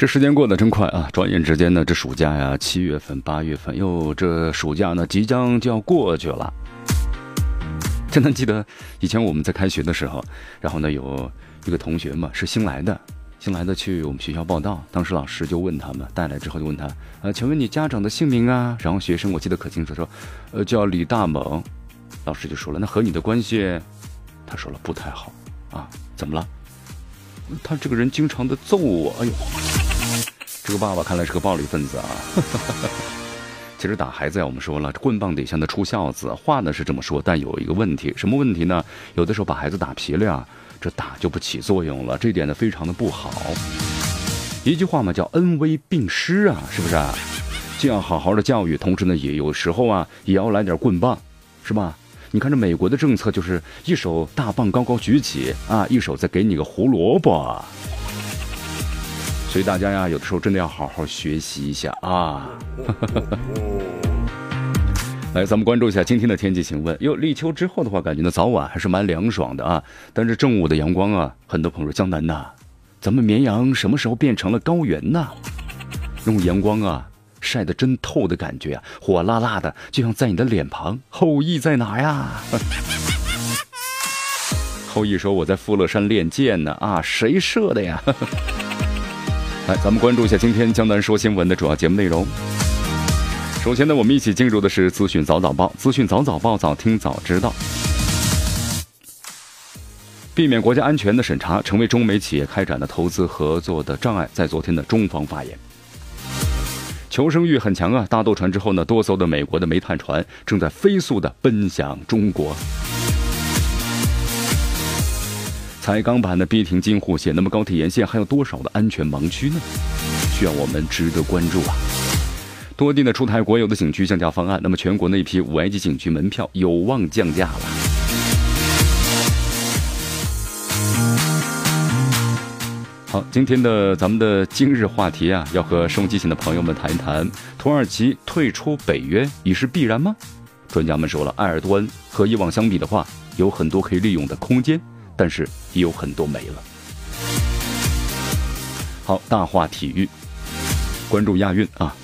这时间过得真快啊！转眼之间呢，这暑假呀，七月份、八月份，哟，这暑假呢，即将就要过去了。真的记得以前我们在开学的时候，然后呢，有一个同学嘛，是新来的，新来的去我们学校报道，当时老师就问他们，带来之后就问他，呃，请问你家长的姓名啊？然后学生我记得可清楚，说，呃，叫李大猛。老师就说了，那和你的关系？他说了不太好啊，怎么了？他这个人经常的揍我，哎呦。这个爸爸看来是个暴力分子啊！其实打孩子呀，我们说了，棍棒底下的出孝子，话呢是这么说，但有一个问题，什么问题呢？有的时候把孩子打皮了呀，这打就不起作用了，这点呢非常的不好。一句话嘛，叫恩威并施啊，是不是啊？既要好好的教育，同时呢，也有时候啊，也要来点棍棒，是吧？你看这美国的政策，就是一手大棒高高举起啊，一手再给你个胡萝卜。所以大家呀，有的时候真的要好好学习一下啊！来，咱们关注一下今天的天气请问。哟，立秋之后的话，感觉呢早晚还是蛮凉爽的啊。但是正午的阳光啊，很多朋友说江南呐，咱们绵阳什么时候变成了高原呢？用阳光啊晒得真透的感觉啊，火辣辣的，就像在你的脸庞。后羿在哪呀？后羿说我在富乐山练剑呢啊，谁射的呀？来，咱们关注一下今天江南说新闻的主要节目内容。首先呢，我们一起进入的是资讯早早报，资讯早早报，早听早知道。避免国家安全的审查成为中美企业开展的投资合作的障碍，在昨天的中方发言。求生欲很强啊！大渡船之后呢，多艘的美国的煤炭船正在飞速的奔向中国。彩钢板的逼停京沪线，那么高铁沿线还有多少的安全盲区呢？需要我们值得关注啊！多地呢出台国有的景区降价方案，那么全国那一批五 A 级景区门票有望降价了。好，今天的咱们的今日话题啊，要和收机前的朋友们谈一谈：土耳其退出北约已是必然吗？专家们说了，埃尔多安和以往相比的话，有很多可以利用的空间。但是也有很多没了。好，大话体育，关注亚运啊！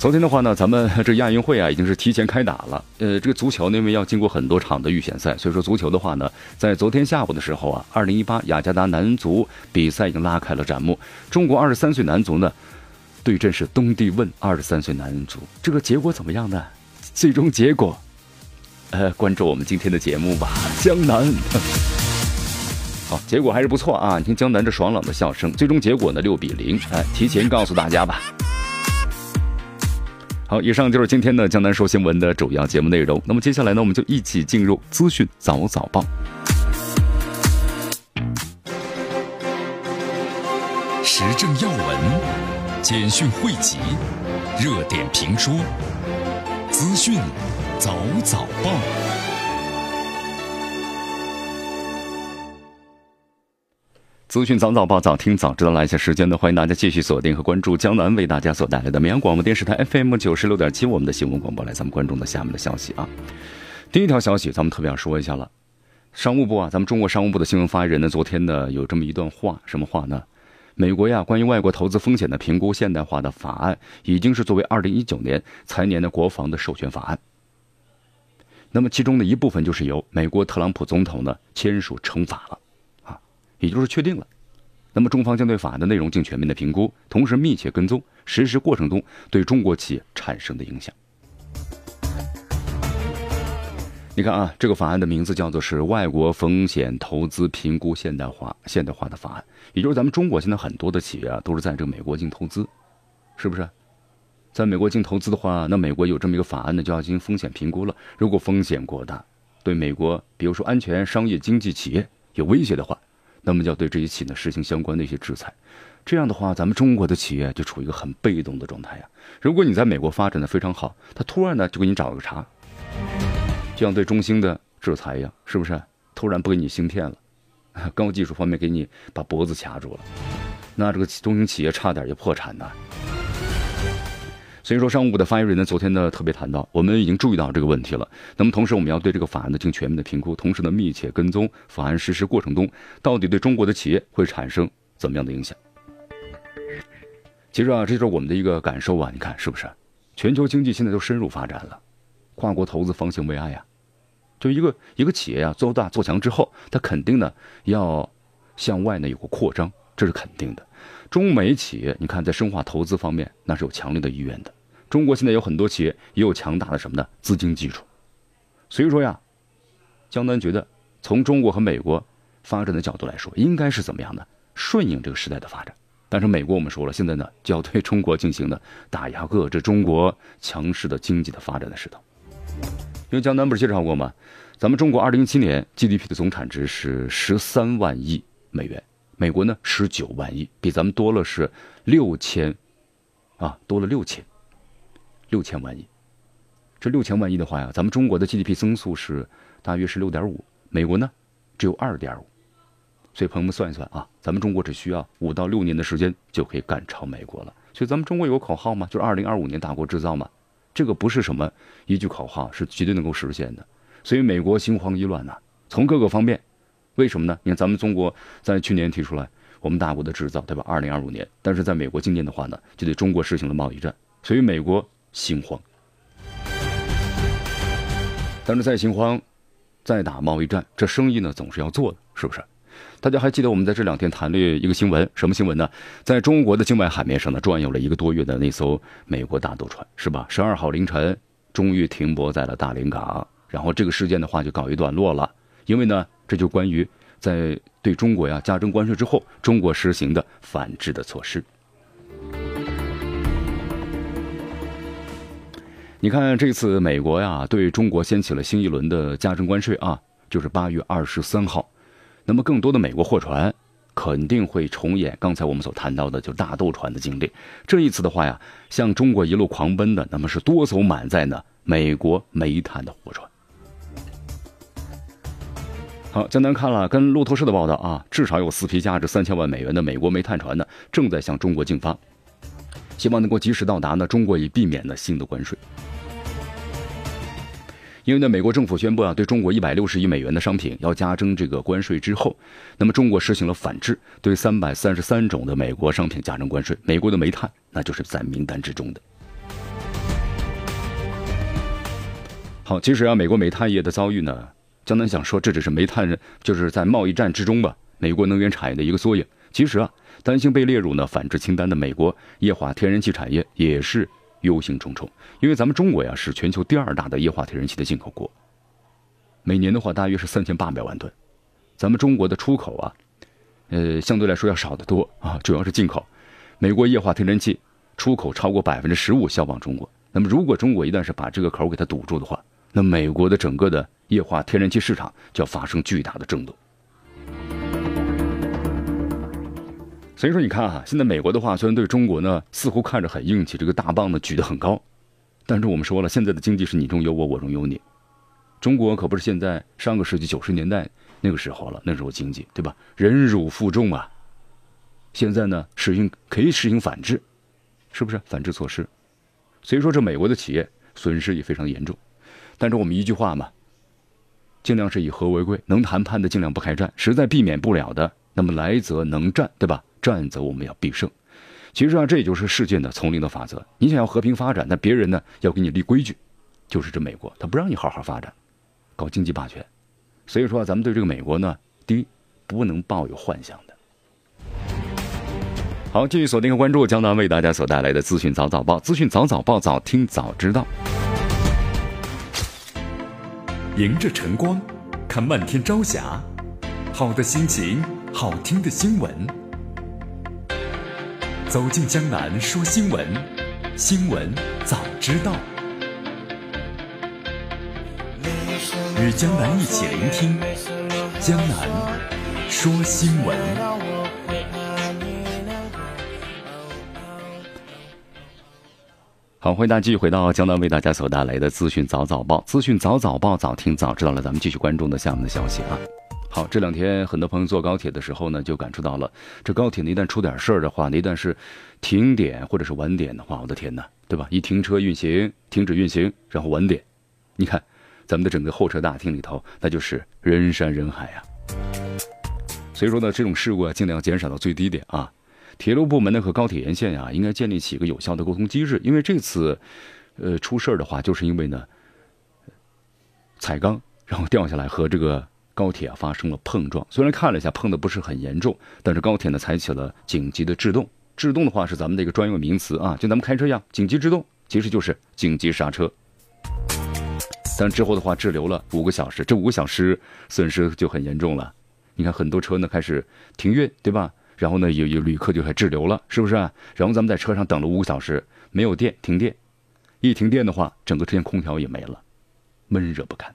昨天的话呢，咱们这亚运会啊已经是提前开打了。呃，这个足球呢，因为要经过很多场的预选赛，所以说足球的话呢，在昨天下午的时候啊，二零一八雅加达男足比赛已经拉开了展幕。中国二十三岁男足呢，对阵是东帝汶二十三岁男足，这个结果怎么样呢？最终结果，呃，关注我们今天的节目吧，江南。好，结果还是不错啊！你听江南这爽朗的笑声，最终结果呢六比零。哎，提前告诉大家吧。好，以上就是今天的江南说新闻的主要节目内容。那么接下来呢，我们就一起进入资讯早早报，时政要闻、简讯汇集、热点评说、资讯早早报。资讯早早报，早听早知道。来一下时间呢，欢迎大家继续锁定和关注江南为大家所带来的绵阳广播电视台 FM 九十六点七，我们的新闻广播。来，咱们关注的下面的消息啊。第一条消息，咱们特别要说一下了。商务部啊，咱们中国商务部的新闻发言人呢，昨天呢有这么一段话，什么话呢？美国呀，关于外国投资风险的评估现代化的法案，已经是作为二零一九年财年的国防的授权法案。那么其中的一部分就是由美国特朗普总统呢签署成法了。也就是确定了，那么中方将对法案的内容进行全面的评估，同时密切跟踪实施过程中对中国企业产生的影响。你看啊，这个法案的名字叫做是《外国风险投资评估现代化现代化的法案》，也就是咱们中国现在很多的企业啊，都是在这个美国进行投资，是不是？在美国进行投资的话，那美国有这么一个法案呢，就要进行风险评估了。如果风险过大，对美国，比如说安全、商业、经济、企业有威胁的话。那么就要对这些企业呢实行相关的一些制裁。这样的话，咱们中国的企业就处于一个很被动的状态呀。如果你在美国发展的非常好，他突然呢就给你找了个茬，就像对中兴的制裁一样，是不是？突然不给你芯片了，高技术方面给你把脖子卡住了，那这个中兴企业差点就破产呐。所以说，商务部的发言人呢，昨天呢特别谈到，我们已经注意到这个问题了。那么同时，我们要对这个法案呢进行全面的评估，同时呢密切跟踪法案实施过程中到底对中国的企业会产生怎么样的影响。其实啊，这就是我们的一个感受啊！你看是不是？全球经济现在都深入发展了，跨国投资方兴未艾呀。就一个一个企业啊，做大做强之后，它肯定呢要向外呢有个扩张，这是肯定的。中美企业，你看在深化投资方面，那是有强烈的意愿的。中国现在有很多企业也有强大的什么呢？资金基础。所以说呀，江南觉得从中国和美国发展的角度来说，应该是怎么样的？顺应这个时代的发展。但是美国我们说了，现在呢就要对中国进行的打压，遏制中国强势的经济的发展的势头。因为江南不是介绍过吗？咱们中国二零一七年 GDP 的总产值是十三万亿美元，美国呢十九万亿，比咱们多了是六千，啊多了六千，六千万亿。这六千万亿的话呀，咱们中国的 GDP 增速是大约是六点五，美国呢只有二点五。所以朋友们算一算啊，咱们中国只需要五到六年的时间就可以赶超美国了。所以咱们中国有个口号嘛，就是二零二五年大国制造嘛，这个不是什么一句口号，是绝对能够实现的。所以美国心慌意乱呐，从各个方面，为什么呢？你看咱们中国在去年提出来我们大国的制造，对吧？二零二五年，但是在美国今年的话呢，就对中国实行了贸易战，所以美国心慌。但是再心慌，再打贸易战，这生意呢总是要做的，是不是？大家还记得我们在这两天谈了一个新闻，什么新闻呢？在中国的境外海面上呢，转悠了一个多月的那艘美国大渡船，是吧？十二号凌晨，终于停泊在了大连港，然后这个事件的话就告一段落了。因为呢，这就关于在对中国呀加征关税之后，中国实行的反制的措施。你看，这次美国呀对中国掀起了新一轮的加征关税啊，就是八月二十三号。那么，更多的美国货船肯定会重演刚才我们所谈到的，就大豆船的经历。这一次的话呀，向中国一路狂奔的，那么是多艘满载呢美国煤炭的货船。好，江南看了跟路透社的报道啊，至少有四批价值三千万美元的美国煤炭船呢，正在向中国进发，希望能够及时到达呢，中国以避免呢新的关税。因为呢，美国政府宣布啊，对中国一百六十亿美元的商品要加征这个关税之后，那么中国实行了反制，对三百三十三种的美国商品加征关税。美国的煤炭那就是在名单之中的。好，其实啊，美国煤炭业的遭遇呢，江南想说，这只是煤炭就是在贸易战之中吧，美国能源产业的一个缩影。其实啊，担心被列入呢反制清单的美国液化天然气产业也是。忧心忡忡，因为咱们中国呀是全球第二大的液化天然气的进口国，每年的话大约是三千八百万吨，咱们中国的出口啊，呃相对来说要少得多啊，主要是进口。美国液化天然气出口超过百分之十五销往中国，那么如果中国一旦是把这个口给它堵住的话，那美国的整个的液化天然气市场就要发生巨大的震动。所以说，你看哈，现在美国的话虽然对中国呢似乎看着很硬气，这个大棒呢举得很高，但是我们说了，现在的经济是你中有我，我中有你。中国可不是现在上个世纪九十年代那个时候了，那时候经济对吧？忍辱负重啊。现在呢实行可以实行反制，是不是反制措施？所以说这美国的企业损失也非常严重。但是我们一句话嘛，尽量是以和为贵，能谈判的尽量不开战，实在避免不了的，那么来则能战，对吧？战则我们要必胜，其实啊，这也就是世界的丛林的法则。你想要和平发展，那别人呢要给你立规矩，就是这美国，他不让你好好发展，搞经济霸权。所以说啊，咱们对这个美国呢，第一不能抱有幻想的。好，继续锁定和关注江南为大家所带来的资讯早早报，资讯早早报，早听早知道。迎着晨光，看漫天朝霞，好的心情，好听的新闻。走进江南说新闻，新闻早知道。与江南一起聆听江南说新闻。好，欢迎大家继续回到江南为大家所带来的资讯早早报，资讯早早报，早听早知道了。咱们继续关注的下面的消息啊。好，这两天很多朋友坐高铁的时候呢，就感触到了，这高铁呢一旦出点事儿的话，一旦是停点或者是晚点的话，我的天哪，对吧？一停车运行，停止运行，然后晚点，你看，咱们的整个候车大厅里头，那就是人山人海啊。所以说呢，这种事故啊，尽量减少到最低点啊。铁路部门呢和高铁沿线呀，应该建立起一个有效的沟通机制，因为这次，呃，出事儿的话，就是因为呢，彩钢然后掉下来和这个。高铁啊发生了碰撞，虽然看了一下碰的不是很严重，但是高铁呢采取了紧急的制动。制动的话是咱们的一个专用名词啊，就咱们开车一样，紧急制动其实就是紧急刹车。但之后的话滞留了五个小时，这五个小时损失就很严重了。你看很多车呢开始停运，对吧？然后呢有有旅客就开始滞留了，是不是？然后咱们在车上等了五个小时，没有电，停电。一停电的话，整个车间空调也没了，闷热不堪。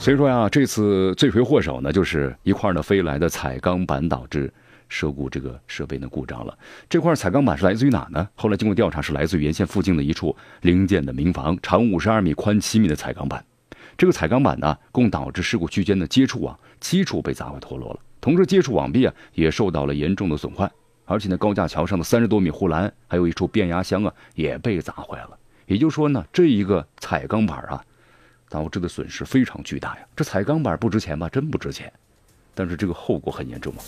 所以说呀，这次罪魁祸首呢，就是一块呢飞来的彩钢板导致事故，这个设备呢故障了。这块彩钢板是来自于哪呢？后来经过调查，是来自于沿线附近的一处零建的民房，长五十二米，宽七米的彩钢板。这个彩钢板呢，共导致事故区间的接触网七处被砸坏脱落了，同时接触网壁啊也受到了严重的损坏，而且呢高架桥上的三十多米护栏，还有一处变压箱啊也被砸坏了。也就是说呢，这一个彩钢板啊。导致的损失非常巨大呀！这彩钢板不值钱吧？真不值钱，但是这个后果很严重啊。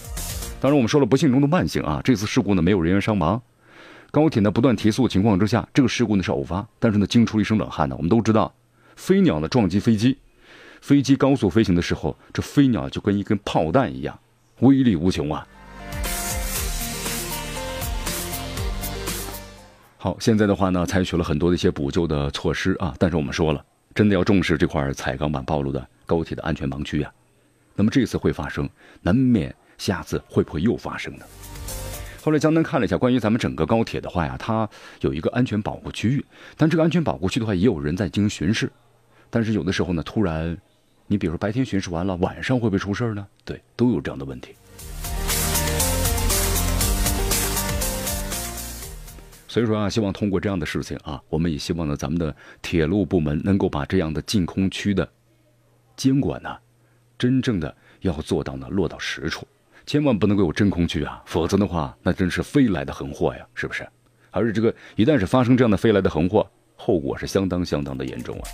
当然，我们说了不幸中的万幸啊，这次事故呢没有人员伤亡。高铁呢不断提速情况之下，这个事故呢是偶发，但是呢惊出了一身冷汗呢。我们都知道，飞鸟呢撞击飞机，飞机高速飞行的时候，这飞鸟就跟一根炮弹一样，威力无穷啊。好，现在的话呢，采取了很多的一些补救的措施啊，但是我们说了。真的要重视这块彩钢板暴露的高铁的安全盲区啊。那么这次会发生，难免下次会不会又发生呢？后来江南看了一下关于咱们整个高铁的话呀，它有一个安全保护区域，但这个安全保护区的话也有人在进行巡视。但是有的时候呢，突然，你比如说白天巡视完了，晚上会不会出事呢？对，都有这样的问题。所以说啊，希望通过这样的事情啊，我们也希望呢，咱们的铁路部门能够把这样的禁空区的监管呢，真正的要做到呢落到实处，千万不能够有真空区啊，否则的话，那真是飞来的横祸呀，是不是？而且这个一旦是发生这样的飞来的横祸，后果是相当相当的严重啊。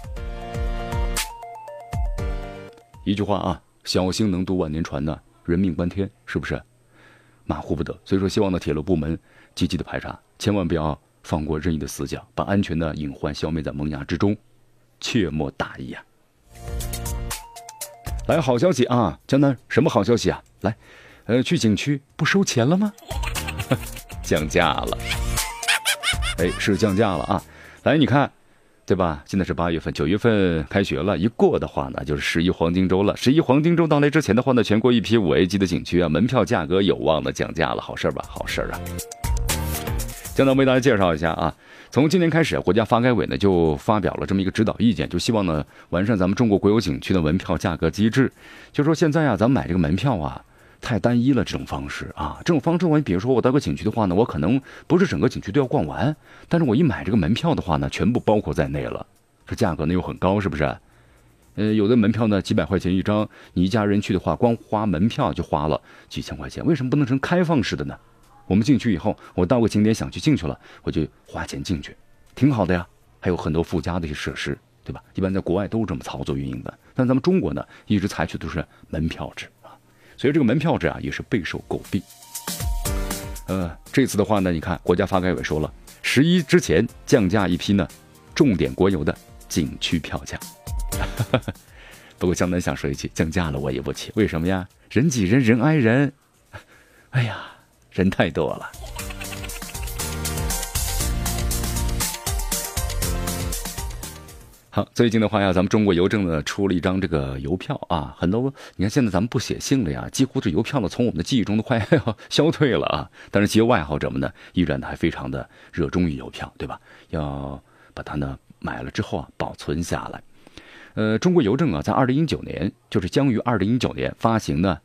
一句话啊，小心能渡万年船呢，人命关天，是不是？马虎不得。所以说，希望呢铁路部门积极的排查。千万不要放过任意的死角，把安全的隐患消灭在萌芽之中，切莫大意啊！来，好消息啊，江南，什么好消息啊？来，呃，去景区不收钱了吗？降价了，哎，是降价了啊！来，你看，对吧？现在是八月份，九月份开学了，一过的话呢，就是十一黄金周了。十一黄金周到来之前的话呢，全国一批五 A 级的景区啊，门票价格有望的降价了，好事儿吧？好事儿啊！现在为大家介绍一下啊，从今年开始，国家发改委呢就发表了这么一个指导意见，就希望呢完善咱们中国国有景区的门票价格机制。就说现在啊，咱们买这个门票啊太单一了，这种方式啊，这种方式我比如说我到个景区的话呢，我可能不是整个景区都要逛完，但是我一买这个门票的话呢，全部包括在内了，这价格呢又很高，是不是？呃，有的门票呢几百块钱一张，你一家人去的话，光花门票就花了几千块钱，为什么不能成开放式的呢？我们进去以后，我到个景点想去进去了，我就花钱进去，挺好的呀。还有很多附加的一些设施，对吧？一般在国外都是这么操作运营的。但咱们中国呢，一直采取的都是门票制啊，所以这个门票制啊也是备受诟病。呃，这次的话呢，你看国家发改委说了，十一之前降价一批呢，重点国有的景区票价。不过江南想说一句，降价了我也不去，为什么呀？人挤人，人挨人。哎呀。人太多了。好，最近的话呀，咱们中国邮政呢出了一张这个邮票啊，很多你看现在咱们不写信了呀，几乎这邮票呢从我们的记忆中都快要消退了啊。但是，企业爱好者们呢依然还非常的热衷于邮票，对吧？要把它呢买了之后啊保存下来。呃，中国邮政啊，在二零一九年，就是将于二零一九年发行的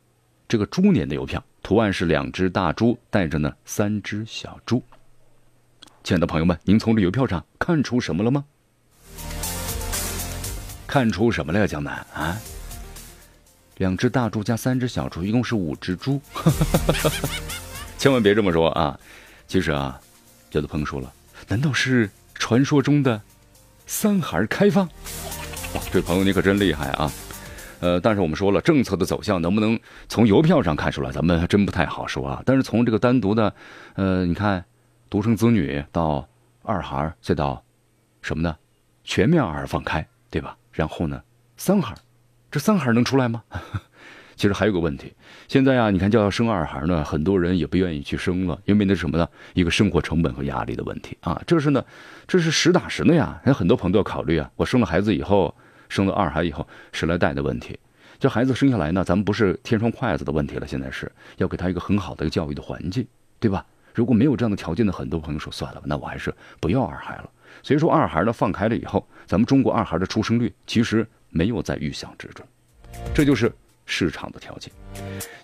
这个猪年的邮票，图案是两只大猪带着呢三只小猪。亲爱的朋友们，您从这邮票上看出什么了吗？看出什么了呀，江南啊？两只大猪加三只小猪，一共是五只猪。千万别这么说啊！其实啊，有的朋友说了，难道是传说中的三孩开放？哇，这朋友你可真厉害啊！呃，但是我们说了，政策的走向能不能从邮票上看出来，咱们还真不太好说啊。但是从这个单独的，呃，你看，独生子女到二孩，再到什么呢？全面二孩放开，对吧？然后呢，三孩，这三孩能出来吗？其实还有个问题，现在啊，你看就要生二孩呢，很多人也不愿意去生了，因为那是什么呢？一个生活成本和压力的问题啊。这是呢，这是实打实的呀。有很多朋友都要考虑啊，我生了孩子以后，生了二孩以后，十来代的问题。这孩子生下来呢，咱们不是添双筷子的问题了，现在是要给他一个很好的一个教育的环境，对吧？如果没有这样的条件的，很多朋友说算了，那我还是不要二孩了。所以说，二孩呢放开了以后，咱们中国二孩的出生率其实没有在预想之中，这就是市场的条件。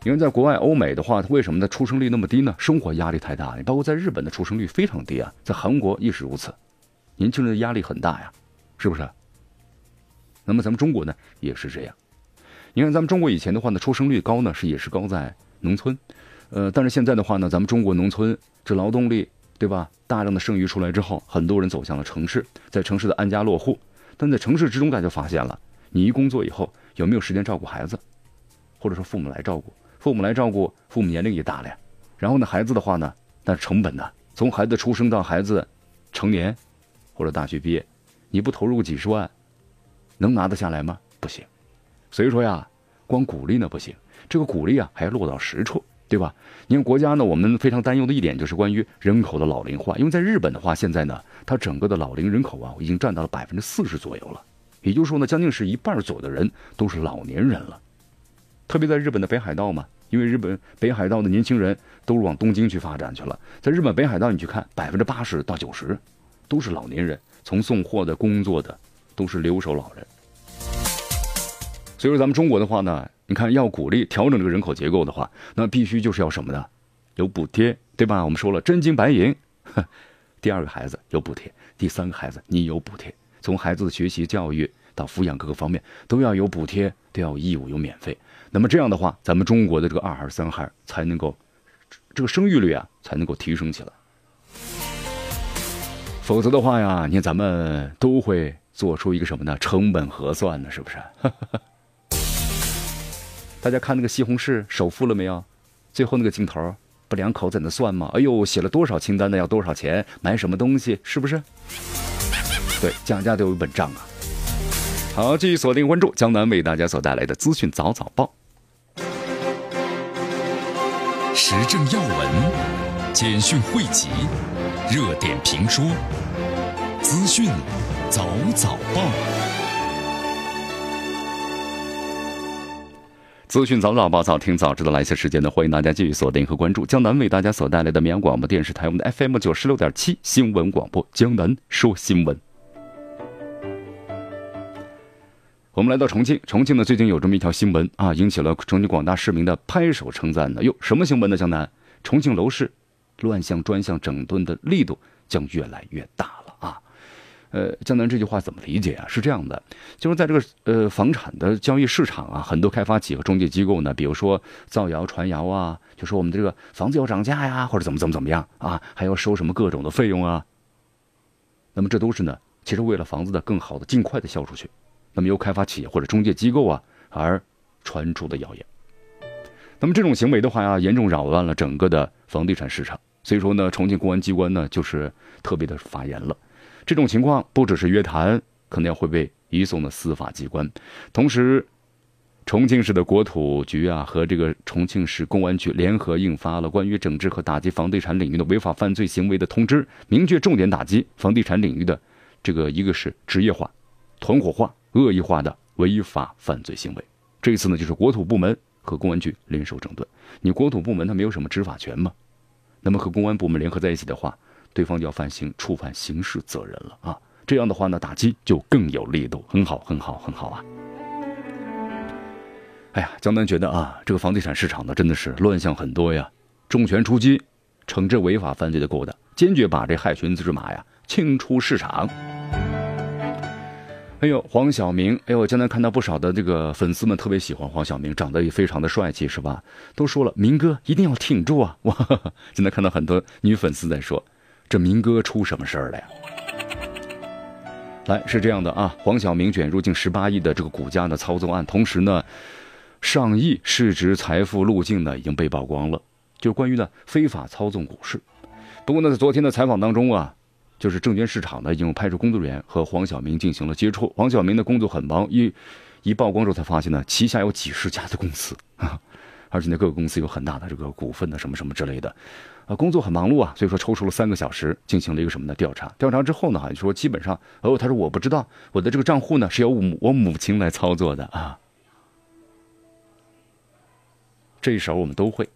因为在国外欧美的话，为什么呢？出生率那么低呢？生活压力太大。你包括在日本的出生率非常低啊，在韩国亦是如此，年轻人的压力很大呀，是不是？那么咱们中国呢也是这样。你看咱们中国以前的话呢，出生率高呢是也是高在农村，呃，但是现在的话呢，咱们中国农村这劳动力。对吧？大量的剩余出来之后，很多人走向了城市，在城市的安家落户。但在城市之中，大家发现了，你一工作以后，有没有时间照顾孩子？或者说父母来照顾？父母来照顾，父母年龄也大了呀。然后呢，孩子的话呢，那成本呢？从孩子出生到孩子成年或者大学毕业，你不投入个几十万，能拿得下来吗？不行。所以说呀，光鼓励呢不行，这个鼓励啊还要落到实处。对吧？因为国家呢，我们非常担忧的一点就是关于人口的老龄化。因为在日本的话，现在呢，它整个的老龄人口啊，已经占到了百分之四十左右了。也就是说呢，将近是一半左右的人都是老年人了。特别在日本的北海道嘛，因为日本北海道的年轻人都是往东京去发展去了。在日本北海道，你去看，百分之八十到九十都是老年人，从送货的、工作的，都是留守老人。所以说，咱们中国的话呢。你看，要鼓励调整这个人口结构的话，那必须就是要什么呢？有补贴，对吧？我们说了，真金白银。第二个孩子有补贴，第三个孩子你有补贴，从孩子的学习教育到抚养各个方面都要有补贴，都要有义务有免费。那么这样的话，咱们中国的这个二孩三孩才能够这个生育率啊才能够提升起来。否则的话呀，你看咱们都会做出一个什么呢？成本核算呢？是不是？大家看那个西红柿首付了没有？最后那个镜头不两口在那算吗？哎呦，写了多少清单呢？要多少钱？买什么东西？是不是？对，降价都有一本账啊。好，继续锁定关注江南为大家所带来的资讯早早报，时政要闻、简讯汇集、热点评说、资讯早早报。资讯早早报，早听早知道。来些时间呢，欢迎大家继续锁定和关注江南为大家所带来的绵阳广播电视台我们的 FM 九十六点七新闻广播。江南说新闻。我们来到重庆，重庆呢最近有这么一条新闻啊，引起了重庆广大市民的拍手称赞呢。哟，什么新闻呢？江南，重庆楼市乱象专项整顿的力度将越来越大了。呃，江南这句话怎么理解啊？是这样的，就是在这个呃房产的交易市场啊，很多开发企业和中介机构呢，比如说造谣传谣啊，就说我们这个房子要涨价呀，或者怎么怎么怎么样啊，还要收什么各种的费用啊。那么这都是呢，其实为了房子的更好的尽快的销出去，那么由开发企业或者中介机构啊而传出的谣言。那么这种行为的话呀，严重扰乱了整个的房地产市场。所以说呢，重庆公安机关呢就是特别的发言了。这种情况不只是约谈，可能要会被移送的司法机关。同时，重庆市的国土局啊和这个重庆市公安局联合印发了关于整治和打击房地产领域的违法犯罪行为的通知，明确重点打击房地产领域的这个一个是职业化、团伙化、恶意化的违法犯罪行为。这次呢，就是国土部门和公安局联手整顿。你国土部门它没有什么执法权吗？那么和公安部门联合在一起的话。对方就要犯刑，触犯刑事责任了啊！这样的话呢，打击就更有力度，很好，很好，很好啊！哎呀，江南觉得啊，这个房地产市场呢，真的是乱象很多呀，重拳出击，惩治违法犯罪的勾当，坚决把这害群之马呀清出市场。哎呦，黄晓明！哎呦，江南看到不少的这个粉丝们特别喜欢黄晓明，长得也非常的帅气，是吧？都说了，明哥一定要挺住啊！哇，现在看到很多女粉丝在说，这民哥出什么事儿了呀？来，是这样的啊，黄晓明卷入近十八亿的这个股价的操纵案，同时呢，上亿市值财富路径呢已经被曝光了，就是关于呢非法操纵股市。不过呢，在昨天的采访当中啊。就是证券市场呢，已经派出工作人员和黄晓明进行了接触。黄晓明的工作很忙，一一曝光之后才发现呢，旗下有几十家的公司啊，而且呢，各个公司有很大的这个股份的什么什么之类的，啊，工作很忙碌啊。所以说，抽出了三个小时进行了一个什么的调查。调查之后呢，好像说基本上，哦，他说我不知道，我的这个账户呢是由我母亲来操作的啊。这一手我们都会，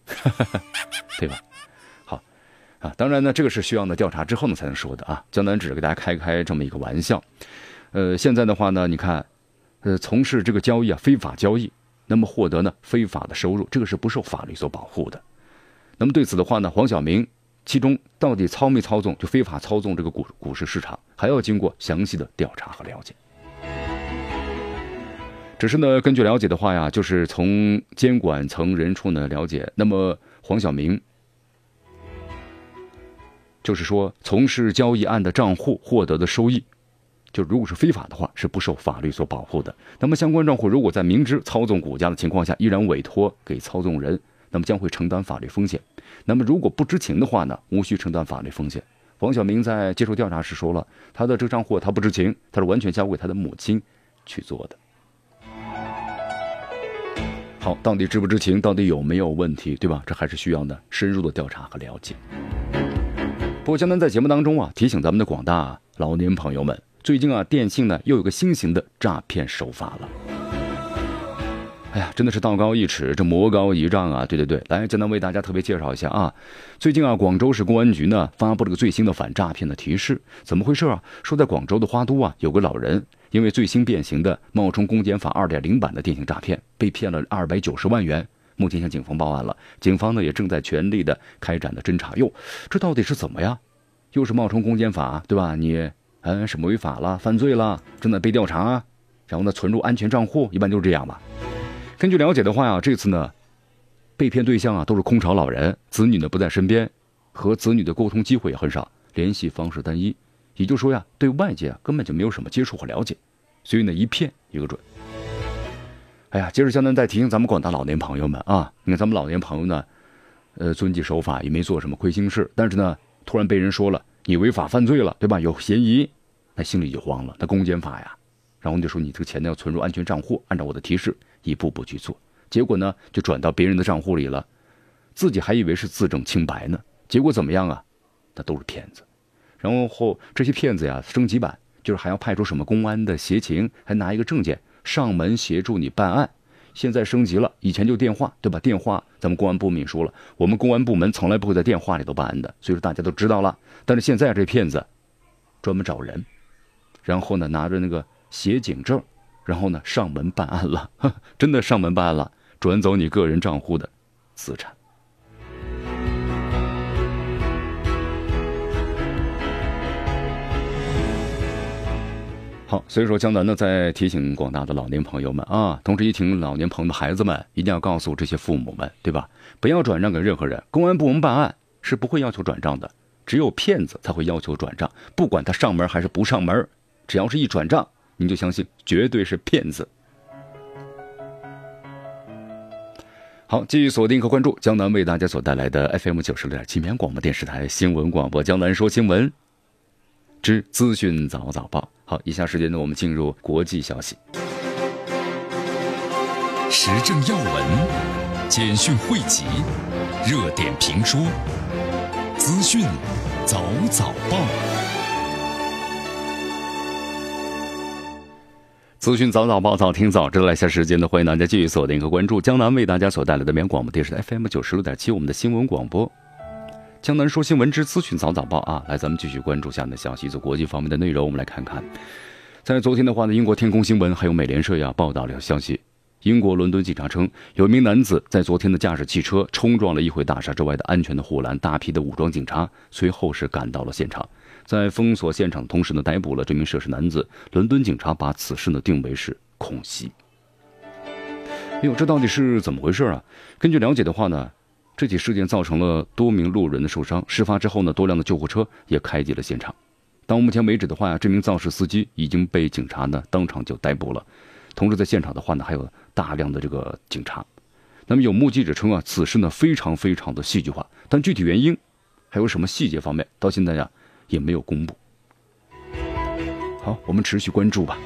对吧？好啊，当然呢，这个是需要呢调查之后呢才能说的啊。江南只是给大家开开这么一个玩笑，呃，现在的话呢，你看，呃，从事这个交易啊，非法交易，那么获得呢非法的收入，这个是不受法律所保护的。那么对此的话呢，黄晓明其中到底操没操纵，就非法操纵这个股股市市场，还要经过详细的调查和了解。只是呢，根据了解的话呀，就是从监管层人处呢了解，那么黄晓明。就是说，从事交易案的账户获得的收益，就如果是非法的话，是不受法律所保护的。那么，相关账户如果在明知操纵股价的情况下，依然委托给操纵人，那么将会承担法律风险。那么，如果不知情的话呢，无需承担法律风险。黄晓明在接受调查时说了，他的这账户他不知情，他是完全交给他的母亲去做的。好，到底知不知情，到底有没有问题，对吧？这还是需要呢深入的调查和了解。不过江南在节目当中啊，提醒咱们的广大老年朋友们，最近啊，电信呢又有个新型的诈骗手法了。哎呀，真的是道高一尺，这魔高一丈啊！对对对，来，江南为大家特别介绍一下啊，最近啊，广州市公安局呢发布了个最新的反诈骗的提示，怎么回事啊？说在广州的花都啊，有个老人因为最新变形的冒充公检法二点零版的电信诈骗，被骗了二百九十万元。目前向警方报案了，警方呢也正在全力的开展的侦查。哟，这到底是怎么呀？又是冒充公检法，对吧？你嗯什么违法了、犯罪了，正在被调查。然后呢，存入安全账户，一般就是这样吧。根据了解的话呀，这次呢，被骗对象啊都是空巢老人，子女呢不在身边，和子女的沟通机会也很少，联系方式单一，也就是说呀，对外界根本就没有什么接触和了解，所以呢一骗一个准。哎呀，接着江南再提醒咱们广大老年朋友们啊，你看咱们老年朋友呢，呃，遵纪守法，也没做什么亏心事，但是呢，突然被人说了你违法犯罪了，对吧？有嫌疑，那心里就慌了。那公检法呀，然后就说你这个钱呢要存入安全账户，按照我的提示一步步去做，结果呢就转到别人的账户里了，自己还以为是自证清白呢，结果怎么样啊？那都是骗子。然后这些骗子呀，升级版就是还要派出什么公安的协勤，还拿一个证件。上门协助你办案，现在升级了，以前就电话，对吧？电话，咱们公安部门说了，我们公安部门从来不会在电话里头办案的，所以说大家都知道了。但是现在这骗子专门找人，然后呢拿着那个协警证，然后呢上门办案了，真的上门办案了，转走你个人账户的资产。好，所以说江南呢在提醒广大的老年朋友们啊，同时也请老年朋友的孩子们一定要告诉这些父母们，对吧？不要转账给任何人，公安部门办案是不会要求转账的，只有骗子才会要求转账，不管他上门还是不上门，只要是一转账，你就相信绝对是骗子。好，继续锁定和关注江南为大家所带来的 FM 九十六点七绵阳广播电视台新闻广播，江南说新闻。之资讯早早报，好，以下时间呢，我们进入国际消息。时政要闻、简讯汇集、热点评说、资讯早早报。资讯早早报，早听早知道。来下时间呢，欢迎大家继续锁定和关注江南为大家所带来的绵阳广播电视台 FM 九十六点七，我们的新闻广播。江南说新闻之资讯早早报啊，来，咱们继续关注下面的消息，做国际方面的内容，我们来看看，在昨天的话呢，英国天空新闻还有美联社呀报道了消息，英国伦敦警察称，有一名男子在昨天的驾驶汽车冲撞了议会大厦之外的安全的护栏，大批的武装警察随后是赶到了现场，在封锁现场的同时呢，逮捕了这名涉事男子。伦敦警察把此事呢定为是恐袭。哎呦，这到底是怎么回事啊？根据了解的话呢？这起事件造成了多名路人的受伤。事发之后呢，多辆的救护车也开进了现场。到目前为止的话呀，这名肇事司机已经被警察呢当场就逮捕了。同时，在现场的话呢，还有大量的这个警察。那么有目击者称啊，此事呢非常非常的戏剧化，但具体原因还有什么细节方面，到现在呀也没有公布。好，我们持续关注吧。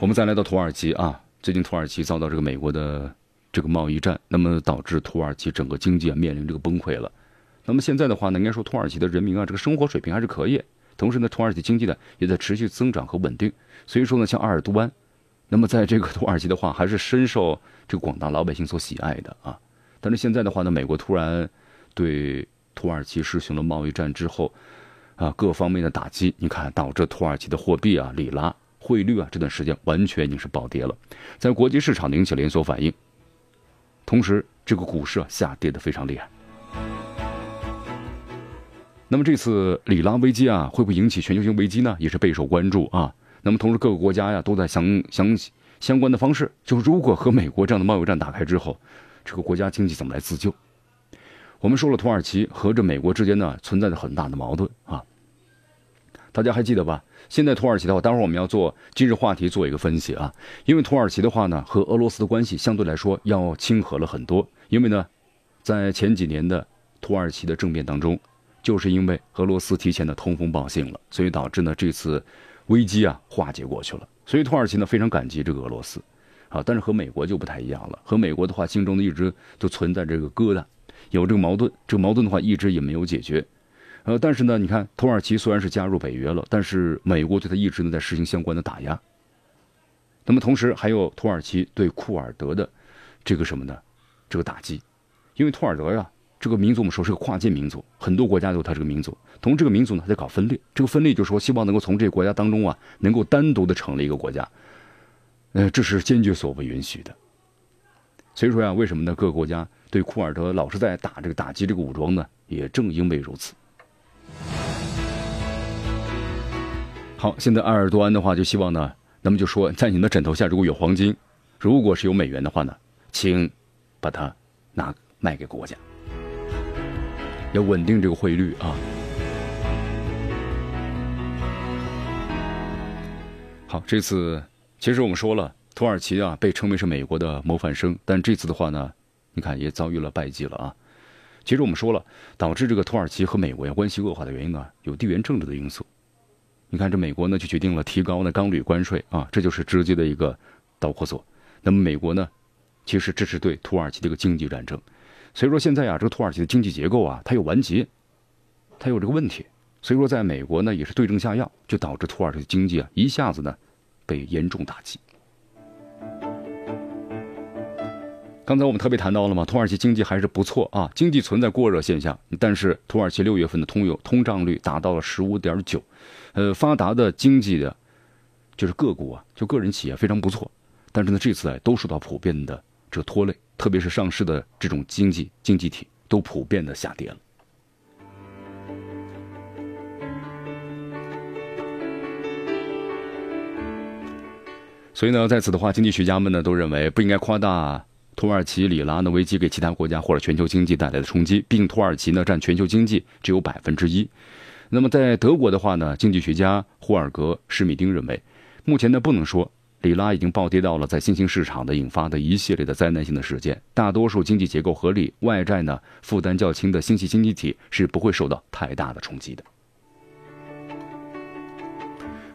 我们再来到土耳其啊，最近土耳其遭到这个美国的。这个贸易战，那么导致土耳其整个经济啊面临这个崩溃了。那么现在的话呢，应该说土耳其的人民啊，这个生活水平还是可以。同时呢，土耳其经济呢也在持续增长和稳定。所以说呢，像阿尔都安，那么在这个土耳其的话，还是深受这个广大老百姓所喜爱的啊。但是现在的话呢，美国突然对土耳其实行了贸易战之后，啊，各方面的打击，你看导致土耳其的货币啊、里拉汇率啊，这段时间完全已经是暴跌了，在国际市场引起连锁反应。同时，这个股市啊下跌的非常厉害。那么这次里拉危机啊，会不会引起全球性危机呢？也是备受关注啊。那么同时，各个国家呀都在想想相关的方式，就如果和美国这样的贸易战打开之后，这个国家经济怎么来自救？我们说了，土耳其和这美国之间呢存在着很大的矛盾啊。大家还记得吧？现在土耳其的话，待会儿我们要做今日话题做一个分析啊。因为土耳其的话呢，和俄罗斯的关系相对来说要亲和了很多。因为呢，在前几年的土耳其的政变当中，就是因为俄罗斯提前的通风报信了，所以导致呢这次危机啊化解过去了。所以土耳其呢非常感激这个俄罗斯啊。但是和美国就不太一样了，和美国的话心中呢一直都存在这个疙瘩，有这个矛盾，这个矛盾的话一直也没有解决。呃，但是呢，你看，土耳其虽然是加入北约了，但是美国对他一直呢在实行相关的打压。那么同时还有土耳其对库尔德的这个什么呢？这个打击，因为土尔德呀，这个民族我们说是个跨界民族，很多国家都有他这个民族，同这个民族呢还在搞分裂。这个分裂就是说希望能够从这个国家当中啊，能够单独的成立一个国家。呃，这是坚决所不允许的。所以说呀，为什么呢？各个国家对库尔德老是在打这个打击这个武装呢？也正因为如此。好，现在埃尔多安的话就希望呢，那么就说，在你的枕头下如果有黄金，如果是有美元的话呢，请把它拿卖给国家，要稳定这个汇率啊。好，这次其实我们说了，土耳其啊被称为是美国的模范生，但这次的话呢，你看也遭遇了败绩了啊。其实我们说了，导致这个土耳其和美国呀关系恶化的原因啊，有地缘政治的因素。你看，这美国呢就决定了提高呢钢铝关税啊，这就是直接的一个导火索。那么美国呢，其实这是对土耳其的一个经济战争。所以说现在啊，这个土耳其的经济结构啊，它有完结，它有这个问题。所以说，在美国呢也是对症下药，就导致土耳其的经济啊一下子呢被严重打击。刚才我们特别谈到了嘛，土耳其经济还是不错啊，经济存在过热现象，但是土耳其六月份的通有通胀率达到了十五点九。呃，发达的经济的，就是个股啊，就个人企业非常不错，但是呢，这次啊都受到普遍的这拖累，特别是上市的这种经济经济体都普遍的下跌了。所以呢，在此的话，经济学家们呢都认为不应该夸大土耳其里拉的危机给其他国家或者全球经济带来的冲击，毕竟土耳其呢占全球经济只有百分之一。那么在德国的话呢，经济学家霍尔格·施米丁认为，目前呢不能说里拉已经暴跌到了在新兴市场的引发的一系列的灾难性的事件。大多数经济结构合理、外债呢负担较轻的新兴经济体是不会受到太大的冲击的。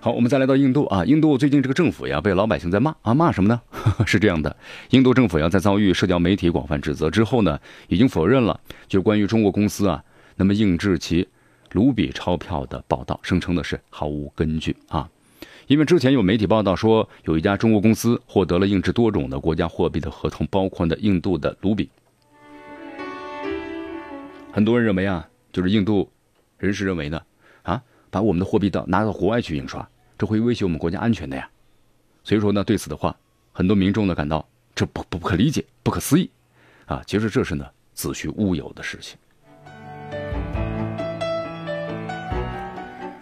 好，我们再来到印度啊，印度最近这个政府呀被老百姓在骂啊，骂什么呢？是这样的，印度政府呀在遭遇社交媒体广泛指责之后呢，已经否认了就关于中国公司啊那么印制其。卢比钞票的报道声称的是毫无根据啊，因为之前有媒体报道说有一家中国公司获得了印制多种的国家货币的合同，包括的印度的卢比。很多人认为啊，就是印度人士认为呢，啊，把我们的货币到拿到国外去印刷，这会威胁我们国家安全的呀。所以说呢，对此的话，很多民众呢感到这不不可理解、不可思议，啊，其实这是呢子虚乌有的事情。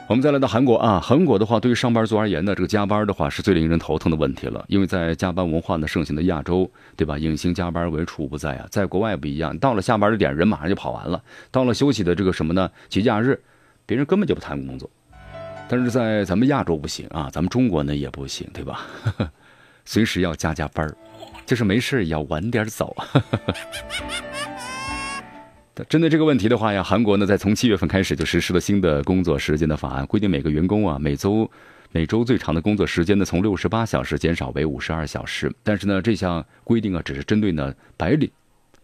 我们再来到韩国啊，韩国的话，对于上班族而言呢，这个加班的话是最令人头疼的问题了。因为在加班文化呢盛行的亚洲，对吧？隐形加班为处不在啊。在国外不一样，到了下班的点，人马上就跑完了。到了休息的这个什么呢？节假日，别人根本就不谈工作。但是在咱们亚洲不行啊，咱们中国呢也不行，对吧？随时要加加班儿就是没事也要晚点走。针对这个问题的话呀，韩国呢在从七月份开始就实施了新的工作时间的法案，规定每个员工啊每周每周最长的工作时间呢从六十八小时减少为五十二小时。但是呢这项规定啊只是针对呢白领，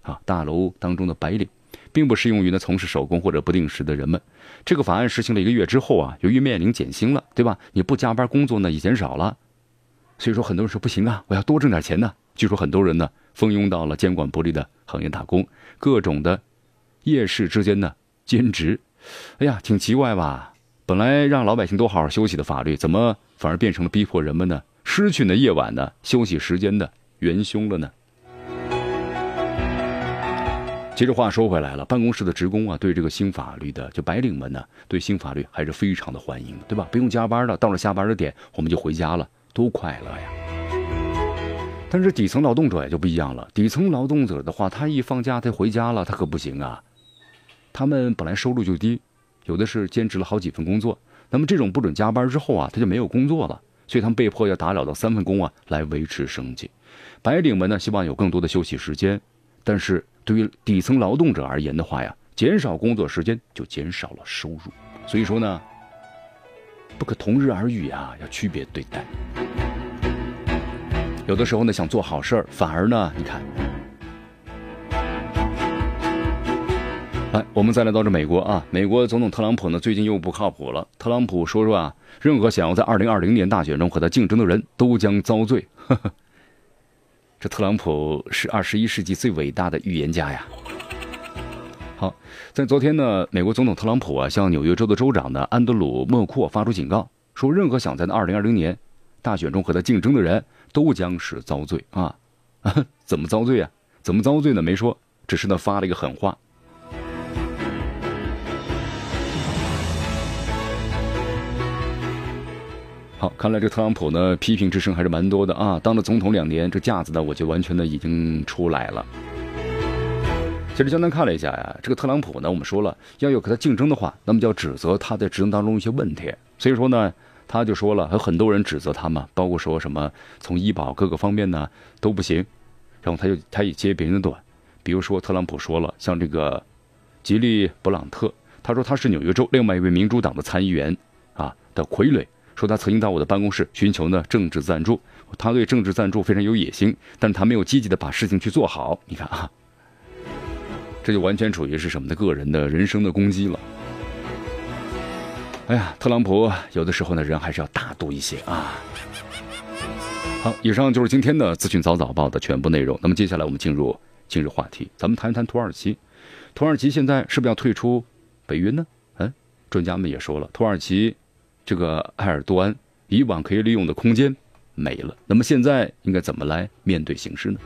啊大楼当中的白领，并不适用于呢从事手工或者不定时的人们。这个法案实行了一个月之后啊，由于面临减薪了，对吧？你不加班工作呢也减少了，所以说很多人说不行啊，我要多挣点钱呢。据说很多人呢蜂拥到了监管不力的行业打工，各种的。夜市之间呢兼职，哎呀，挺奇怪吧？本来让老百姓都好好休息的法律，怎么反而变成了逼迫人们呢失去呢夜晚的休息时间的元凶了呢？其实话说回来了，办公室的职工啊，对这个新法律的就白领们呢，对新法律还是非常的欢迎，对吧？不用加班了，到了下班的点，我们就回家了，多快乐呀！但是底层劳动者也就不一样了，底层劳动者的话，他一放假他回家了，他可不行啊。他们本来收入就低，有的是兼职了好几份工作。那么这种不准加班之后啊，他就没有工作了，所以他们被迫要打扰到三份工啊来维持生计。白领们呢希望有更多的休息时间，但是对于底层劳动者而言的话呀，减少工作时间就减少了收入。所以说呢，不可同日而语啊，要区别对待。有的时候呢想做好事儿，反而呢你看。来，我们再来到这美国啊，美国总统特朗普呢，最近又不靠谱了。特朗普说说啊，任何想要在二零二零年大选中和他竞争的人都将遭罪。这特朗普是二十一世纪最伟大的预言家呀。好，在昨天呢，美国总统特朗普啊，向纽约州的州长呢安德鲁·莫库发出警告，说任何想在二零二零年大选中和他竞争的人都将是遭罪啊。怎么遭罪啊？怎么遭罪呢？没说，只是呢发了一个狠话。好，看来这特朗普呢，批评之声还是蛮多的啊。当了总统两年，这架子呢，我就完全的已经出来了。其实简单看了一下呀，这个特朗普呢，我们说了，要有和他竞争的话，那么就要指责他在执政当中一些问题。所以说呢，他就说了，有很多人指责他嘛，包括说什么从医保各个方面呢都不行，然后他就他也接别人的短，比如说特朗普说了，像这个吉利布朗特，他说他是纽约州另外一位民主党的参议员啊的傀儡。说他曾经到我的办公室寻求呢政治赞助，他对政治赞助非常有野心，但他没有积极的把事情去做好。你看啊，这就完全处于是什么的个人的人生的攻击了。哎呀，特朗普有的时候呢人还是要大度一些啊。好，以上就是今天的资讯早早报的全部内容。那么接下来我们进入今日话题，咱们谈一谈土耳其。土耳其现在是不是要退出北约呢？嗯，专家们也说了，土耳其。这个埃尔多安以往可以利用的空间没了，那么现在应该怎么来面对形势呢？